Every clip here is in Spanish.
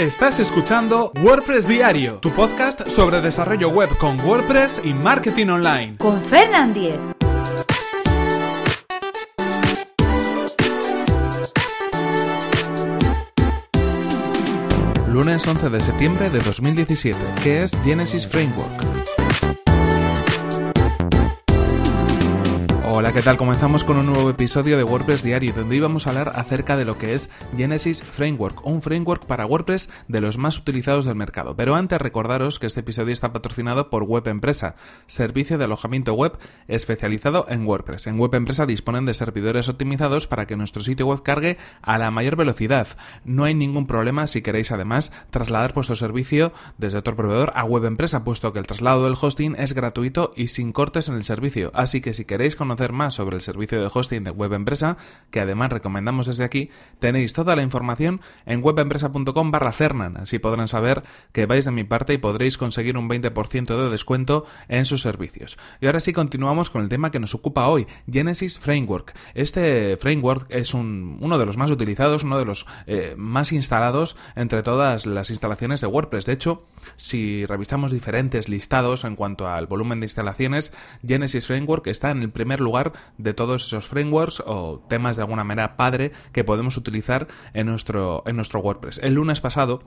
Estás escuchando WordPress Diario, tu podcast sobre desarrollo web con WordPress y marketing online. Con Fernand Diez. Lunes 11 de septiembre de 2017. ¿Qué es Genesis Framework? ¿Qué tal? Comenzamos con un nuevo episodio de WordPress Diario, donde íbamos a hablar acerca de lo que es Genesis Framework, un framework para WordPress de los más utilizados del mercado. Pero antes recordaros que este episodio está patrocinado por Web Empresa, servicio de alojamiento web especializado en WordPress. En Web Empresa disponen de servidores optimizados para que nuestro sitio web cargue a la mayor velocidad. No hay ningún problema si queréis además trasladar vuestro servicio desde otro proveedor a Web Empresa, puesto que el traslado del hosting es gratuito y sin cortes en el servicio. Así que si queréis conocer más sobre el servicio de hosting de Web Empresa, que además recomendamos desde aquí, tenéis toda la información en webempresa.com barra Cernan. Así podrán saber que vais de mi parte y podréis conseguir un 20% de descuento en sus servicios. Y ahora sí continuamos con el tema que nos ocupa hoy, Genesis Framework. Este framework es uno de los más utilizados, uno de los eh, más instalados entre todas las instalaciones de WordPress. De hecho, si revisamos diferentes listados en cuanto al volumen de instalaciones, Genesis Framework está en el primer lugar de todos esos frameworks o temas de alguna manera padre que podemos utilizar en nuestro, en nuestro WordPress. El lunes pasado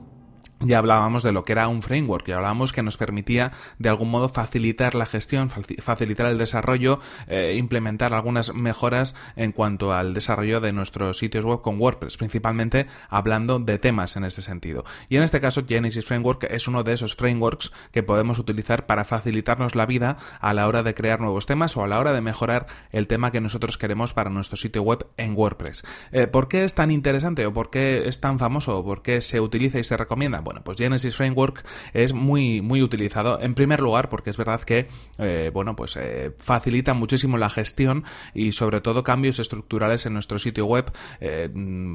ya hablábamos de lo que era un framework, ya hablábamos que nos permitía de algún modo facilitar la gestión, facilitar el desarrollo, eh, implementar algunas mejoras en cuanto al desarrollo de nuestros sitios web con WordPress, principalmente hablando de temas en este sentido. Y en este caso Genesis Framework es uno de esos frameworks que podemos utilizar para facilitarnos la vida a la hora de crear nuevos temas o a la hora de mejorar el tema que nosotros queremos para nuestro sitio web en WordPress. Eh, ¿Por qué es tan interesante o por qué es tan famoso o por qué se utiliza y se recomienda? Pues Genesis Framework es muy, muy utilizado. En primer lugar, porque es verdad que, eh, bueno, pues eh, facilita muchísimo la gestión y sobre todo cambios estructurales en nuestro sitio web eh,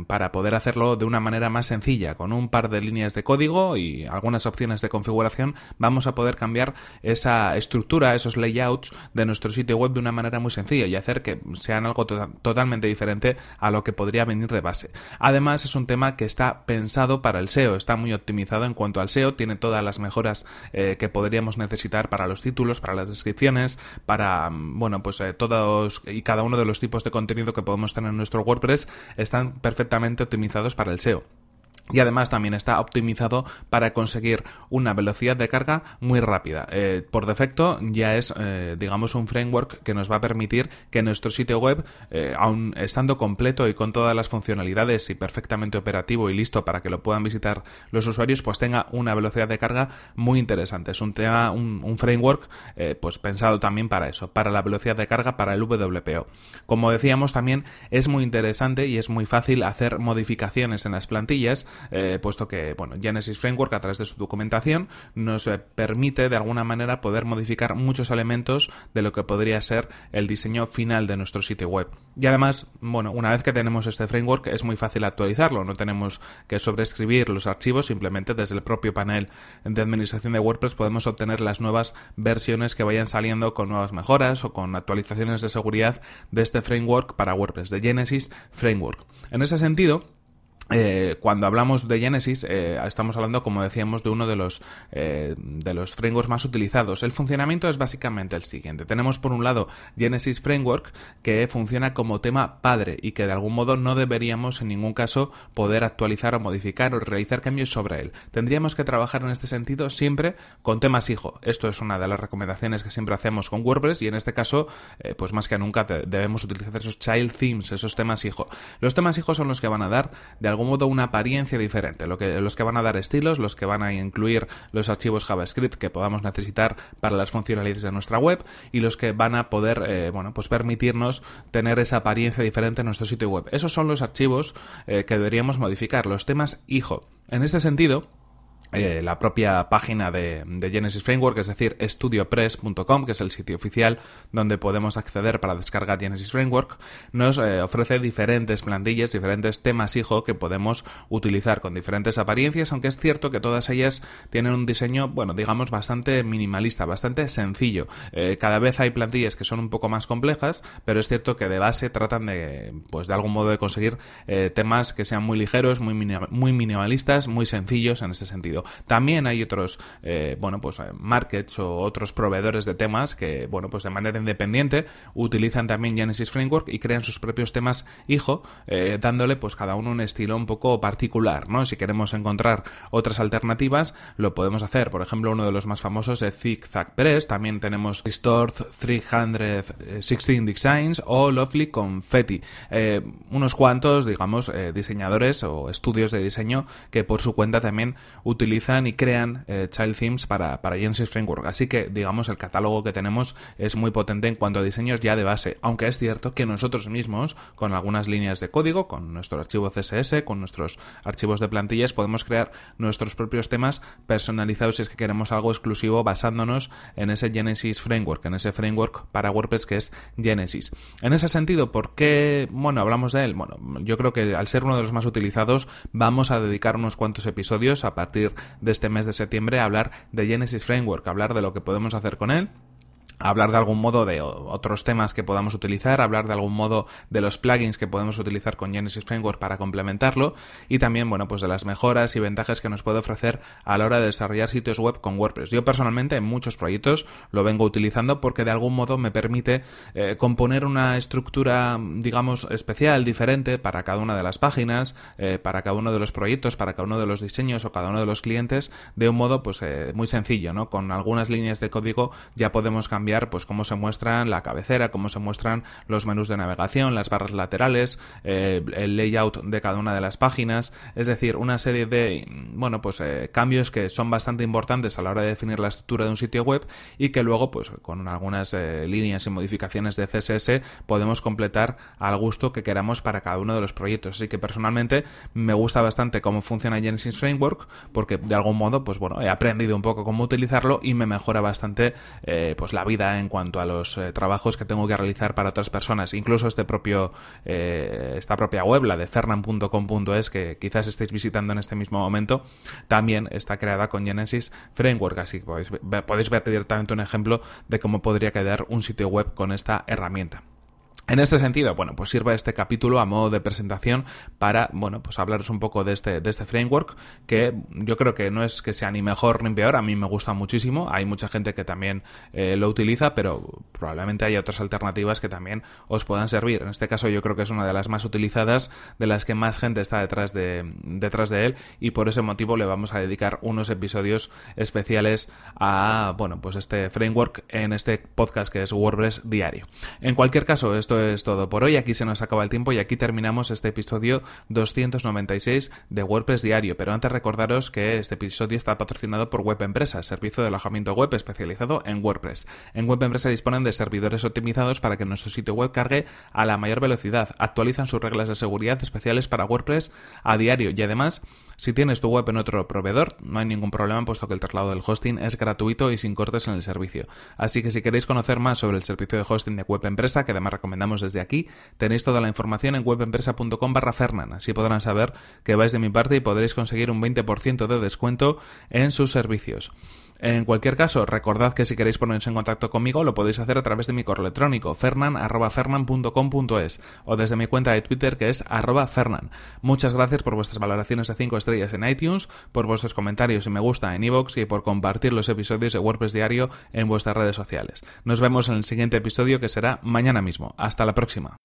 para poder hacerlo de una manera más sencilla. Con un par de líneas de código y algunas opciones de configuración vamos a poder cambiar esa estructura, esos layouts de nuestro sitio web de una manera muy sencilla y hacer que sean algo tota-, totalmente diferente a lo que podría venir de base. Además, es un tema que está pensado para el SEO, está muy optimizado en cuanto al SEO, tiene todas las mejoras eh, que podríamos necesitar para los títulos, para las descripciones, para, mm, bueno, pues eh, todos y cada uno de los tipos de contenido que podemos tener en nuestro WordPress están perfectamente optimizados para el SEO y además también está optimizado para conseguir una velocidad de carga muy rápida. Eh, por defecto ya es, eh, digamos, un framework que nos va a permitir que nuestro sitio web, eh, aun estando completo y con todas las funcionalidades y perfectamente operativo y listo para que lo puedan visitar los usuarios, pues tenga una velocidad de carga muy interesante. Es un tema, un, framework, pues pensado también para eso, para la velocidad de carga, para el WPO. Como decíamos, también es muy interesante y es muy fácil hacer modificaciones en las plantillas eh, puesto que bueno, Genesis Framework a través de su documentación nos eh, permite de alguna manera poder modificar muchos elementos de lo que podría ser el diseño final de nuestro sitio web. Y además, bueno, una vez que tenemos este framework es muy fácil actualizarlo, no tenemos que sobreescribir los archivos, simplemente desde el propio panel de administración de WordPress podemos obtener las nuevas versiones que vayan saliendo con nuevas mejoras o con actualizaciones de seguridad de este framework para WordPress, de Genesis Framework. En ese sentido, eh, cuando hablamos de Genesis, eh, estamos hablando, como decíamos, de uno de los, eh, de los frameworks más utilizados. El funcionamiento es básicamente el siguiente. Tenemos por un lado Genesis Framework, que funciona como tema padre y que de algún modo no deberíamos en ningún caso poder actualizar o modificar o realizar cambios sobre él. Tendríamos que trabajar en este sentido siempre con temas hijo. Esto es una de las recomendaciones que siempre hacemos con WordPress y en este caso, pues más que nunca debemos utilizar esos child themes, esos temas hijo. Los temas hijos son los que van a dar de algún modo una apariencia diferente, lo que, los que van a dar estilos, los que van a incluir los archivos JavaScript que podamos necesitar para las funcionalidades de nuestra web y los que van a poder, eh, bueno, pues permitirnos tener esa apariencia diferente en nuestro sitio web. Esos son los archivos eh, que deberíamos modificar, los temas hijo. En este sentido, eh, la propia página de, Genesis Framework, es decir, studiopress.com, que es el sitio oficial donde podemos acceder para descargar Genesis Framework, nos eh, ofrece diferentes plantillas, diferentes temas hijo que podemos utilizar con diferentes apariencias, aunque es cierto que todas ellas tienen un diseño, bueno, digamos, bastante minimalista, bastante sencillo. Eh, cada vez hay plantillas que son un poco más complejas, pero es cierto que de base tratan de, pues de algún modo de conseguir temas que sean muy ligeros, muy, muy minimalistas, muy sencillos en ese sentido. También hay otros, eh, bueno, pues eh, markets o otros proveedores de temas que, bueno, pues de manera independiente utilizan también Genesis Framework y crean sus propios temas hijo, eh, dándole pues cada uno un estilo un poco particular, ¿no? Si queremos encontrar otras alternativas, lo podemos hacer. Por ejemplo, uno de los más famosos es Zigzag Press, también tenemos Restored 316 Designs o Lovely Confetti. unos cuantos, digamos, diseñadores o estudios de diseño que por su cuenta también utilizan utilizan y crean eh, child themes para, para Genesis Framework. Así que, digamos, el catálogo que tenemos es muy potente en cuanto a diseños ya de base. Aunque es cierto que nosotros mismos, con algunas líneas de código, con nuestro archivo CSS, con nuestros archivos de plantillas, podemos crear nuestros propios temas personalizados si es que queremos algo exclusivo basándonos en ese Genesis Framework, en ese framework para WordPress que es Genesis. En ese sentido, ¿por qué, bueno, hablamos de él? Bueno, yo creo que al ser uno de los más utilizados, vamos a dedicar unos cuantos episodios a partir de este mes de septiembre hablar de Genesis Framework, hablar de lo que podemos hacer con él hablar de algún modo de otros temas que podamos utilizar, hablar de algún modo de los plugins que podemos utilizar con Genesis Framework para complementarlo y también, bueno, pues de las mejoras y ventajas que nos puede ofrecer a la hora de desarrollar sitios web con WordPress. Yo personalmente en muchos proyectos lo vengo utilizando porque de algún modo me permite eh, componer una estructura, digamos, especial, diferente para cada una de las páginas, eh, para cada uno de los proyectos, para cada uno de los diseños o cada uno de los clientes de un modo pues eh, muy sencillo, ¿no? Con algunas líneas de código ya podemos cambiar pues cómo se muestran la cabecera, cómo se muestran los menús de navegación, las barras laterales, eh, el layout de cada una de las páginas, es decir, una serie de bueno, pues eh, cambios que son bastante importantes a la hora de definir la estructura de un sitio web y que luego pues con algunas eh, líneas y modificaciones de CSS podemos completar al gusto que queramos para cada uno de los proyectos. Así que personalmente me gusta bastante cómo funciona Genesis Framework porque de algún modo pues bueno, he aprendido un poco cómo utilizarlo y me mejora bastante pues la vida en cuanto a los eh, trabajos que tengo que realizar para otras personas. Incluso este propio, eh, esta propia web, la de fernan.com.es, que quizás estéis visitando en este mismo momento, también está creada con Genesis Framework. Así que podéis, podéis ver directamente un ejemplo de cómo podría quedar un sitio web con esta herramienta. En este sentido, bueno, pues sirve este capítulo a modo de presentación para, bueno, pues hablaros un poco de este, de este framework, que yo creo que no es que sea ni mejor ni peor, a mí me gusta muchísimo, hay mucha gente que también eh, lo utiliza, pero probablemente hay otras alternativas que también os puedan servir. En este caso yo creo que es una de las más utilizadas, de las que más gente está detrás de, detrás de él, y por ese motivo le vamos a dedicar unos episodios especiales a, bueno, pues este framework en este podcast que es WordPress Diario. En cualquier caso, esto es todo por hoy. Aquí se nos acaba el tiempo y aquí terminamos este episodio 296 de WordPress Diario. Pero antes recordaros que este episodio está patrocinado por Web Empresa, servicio de alojamiento web especializado en WordPress. En Web Empresa disponen de servidores optimizados para que nuestro sitio web cargue a la mayor velocidad. Actualizan sus reglas de seguridad especiales para WordPress a diario y además si tienes tu web en otro proveedor, no hay ningún problema puesto que el traslado del hosting es gratuito y sin cortes en el servicio. Así que si queréis conocer más sobre el servicio de hosting de Web Empresa, que además desde aquí, tenéis toda la información en webempresa.com barra Fernan. Así podrán saber que vais de mi parte y podréis conseguir un 20% de descuento en sus servicios. En cualquier caso, recordad que si queréis poneros en contacto conmigo lo podéis hacer a través de mi correo electrónico fernan.fernan.com.es o desde mi cuenta de Twitter que es fernan. Muchas gracias por vuestras valoraciones de 5 estrellas en iTunes, por vuestros comentarios y me gusta en iVoox y por compartir los episodios de WordPress Diario en vuestras redes sociales. Nos vemos en el siguiente episodio que será mañana mismo. Hasta la próxima.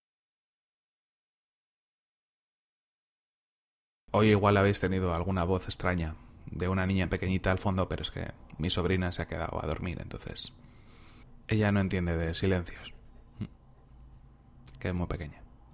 Hoy igual habéis tenido alguna voz extraña de una niña pequeñita al fondo, pero es que mi sobrina se ha quedado a dormir, entonces ella no entiende de silencios, que es muy pequeña.